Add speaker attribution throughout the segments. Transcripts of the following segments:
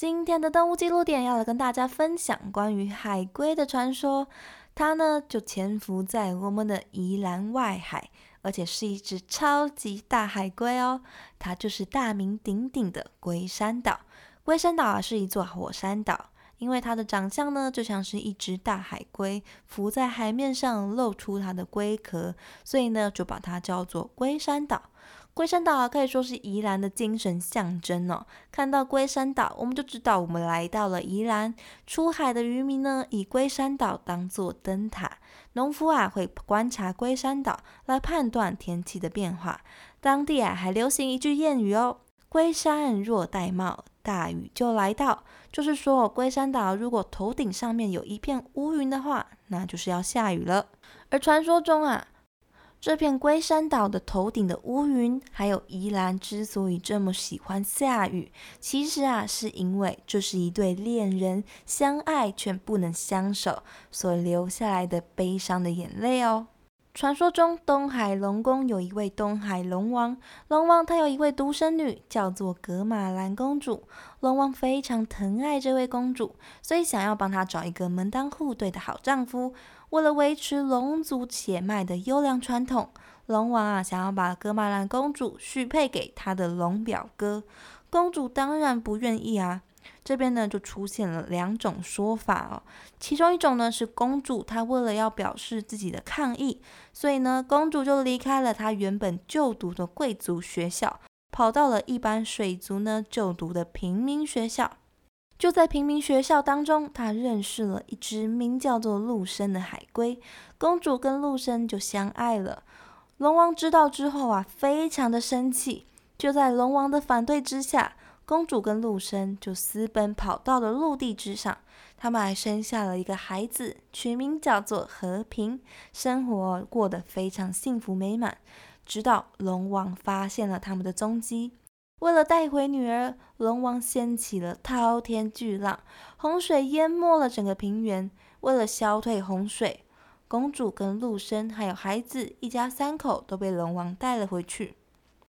Speaker 1: 今天的动物记录点要来跟大家分享关于海龟的传说。它呢就潜伏在我们的宜兰外海，而且是一只超级大海龟哦。它就是大名鼎鼎的龟山岛。龟山岛啊是一座火山岛，因为它的长相呢就像是一只大海龟浮在海面上，露出它的龟壳，所以呢就把它叫做龟山岛。龟山岛啊，可以说是宜兰的精神象征哦。看到龟山岛，我们就知道我们来到了宜兰。出海的渔民呢，以龟山岛当做灯塔；农夫啊，会观察龟山岛来判断天气的变化。当地啊，还流行一句谚语哦：“龟山若戴帽，大雨就来到。”就是说，龟山岛如果头顶上面有一片乌云的话，那就是要下雨了。而传说中啊，这片龟山岛的头顶的乌云，还有宜兰之所以这么喜欢下雨，其实啊，是因为这是一对恋人相爱却不能相守所留下来的悲伤的眼泪哦。传说中，东海龙宫有一位东海龙王，龙王他有一位独生女，叫做格玛兰公主。龙王非常疼爱这位公主，所以想要帮她找一个门当户对的好丈夫。为了维持龙族血脉的优良传统，龙王啊想要把格玛兰公主许配给他的龙表哥。公主当然不愿意啊。这边呢就出现了两种说法哦。其中一种呢是公主她为了要表示自己的抗议，所以呢公主就离开了她原本就读的贵族学校，跑到了一般水族呢就读的平民学校。就在平民学校当中，她认识了一只名叫做陆生的海龟，公主跟陆生就相爱了。龙王知道之后啊，非常的生气。就在龙王的反对之下，公主跟陆生就私奔跑到了陆地之上。他们还生下了一个孩子，取名叫做和平，生活过得非常幸福美满。直到龙王发现了他们的踪迹。为了带回女儿，龙王掀起了滔天巨浪，洪水淹没了整个平原。为了消退洪水，公主跟陆生还有孩子一家三口都被龙王带了回去。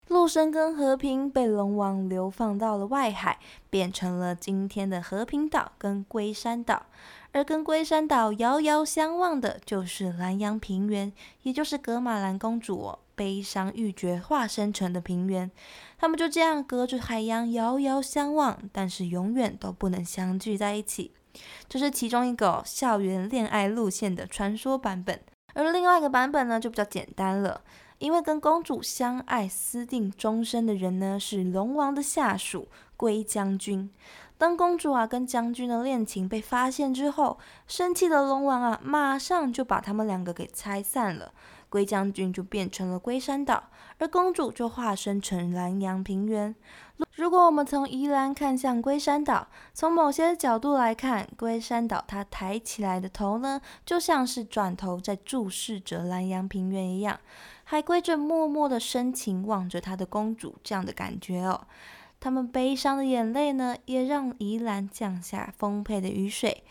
Speaker 1: 陆生跟和平被龙王流放到了外海，变成了今天的和平岛跟龟山岛。而跟龟山岛遥遥相望的，就是南洋平原，也就是格玛兰公主悲伤欲绝化身成的平原。他们就这样隔着海洋遥遥相望，但是永远都不能相聚在一起。这是其中一个校园恋爱路线的传说版本，而另外一个版本呢就比较简单了，因为跟公主相爱、私定终身的人呢是龙王的下属龟将军。当公主啊跟将军的恋情被发现之后，生气的龙王啊马上就把他们两个给拆散了。龟将军就变成了龟山岛，而公主就化身成蓝洋平原。如果我们从宜兰看向龟山岛，从某些角度来看，龟山岛它抬起来的头呢，就像是转头在注视着蓝洋平原一样，海龟正默默的深情望着他的公主，这样的感觉哦。他们悲伤的眼泪呢，也让宜兰降下丰沛的雨水。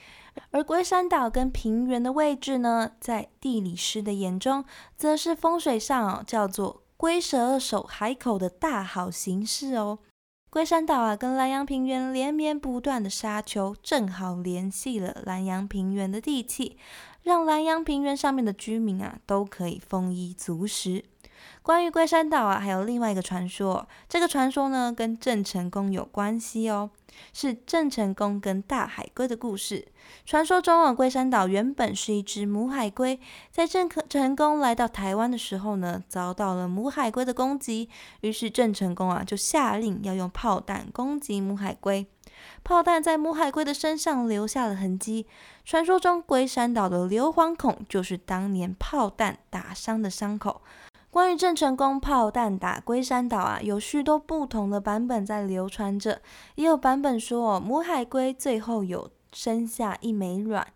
Speaker 1: 而龟山岛跟平原的位置呢，在地理师的眼中，则是风水上哦叫做龟蛇守海口的大好形势哦。龟山岛啊，跟南洋平原连绵不断的沙丘，正好联系了南洋平原的地气，让南洋平原上面的居民啊，都可以丰衣足食。关于龟山岛啊，还有另外一个传说，这个传说呢，跟郑成功有关系哦。是郑成功跟大海龟的故事。传说中啊，龟山岛原本是一只母海龟，在郑成功来到台湾的时候呢，遭到了母海龟的攻击，于是郑成功啊就下令要用炮弹攻击母海龟。炮弹在母海龟的身上留下了痕迹。传说中，龟山岛的硫磺孔就是当年炮弹打伤的伤口。关于郑成功炮弹打龟山岛啊，有许多不同的版本在流传着。也有版本说，哦母海龟最后有生下一枚卵，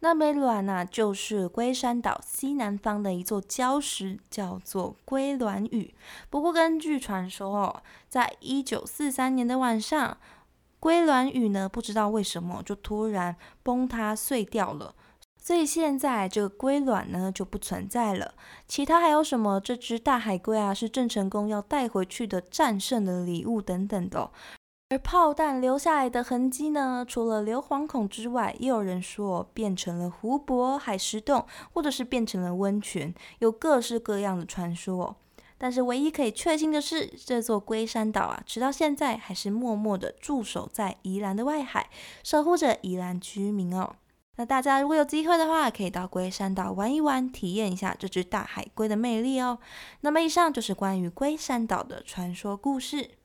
Speaker 1: 那枚卵呢，就是龟山岛西南方的一座礁石，叫做龟卵屿。不过根据传说哦，在一九四三年的晚上，龟卵屿呢，不知道为什么就突然崩塌碎掉了。所以现在这个龟卵呢就不存在了。其他还有什么？这只大海龟啊，是郑成功要带回去的战胜的礼物等等的。而炮弹留下来的痕迹呢，除了硫磺孔之外，也有人说变成了湖泊、海石洞，或者是变成了温泉，有各式各样的传说。但是唯一可以确信的是，这座龟山岛啊，直到现在还是默默的驻守在宜兰的外海，守护着宜兰居民哦。那大家如果有机会的话，可以到龟山岛玩一玩，体验一下这只大海龟的魅力哦。那么以上就是关于龟山岛的传说故事。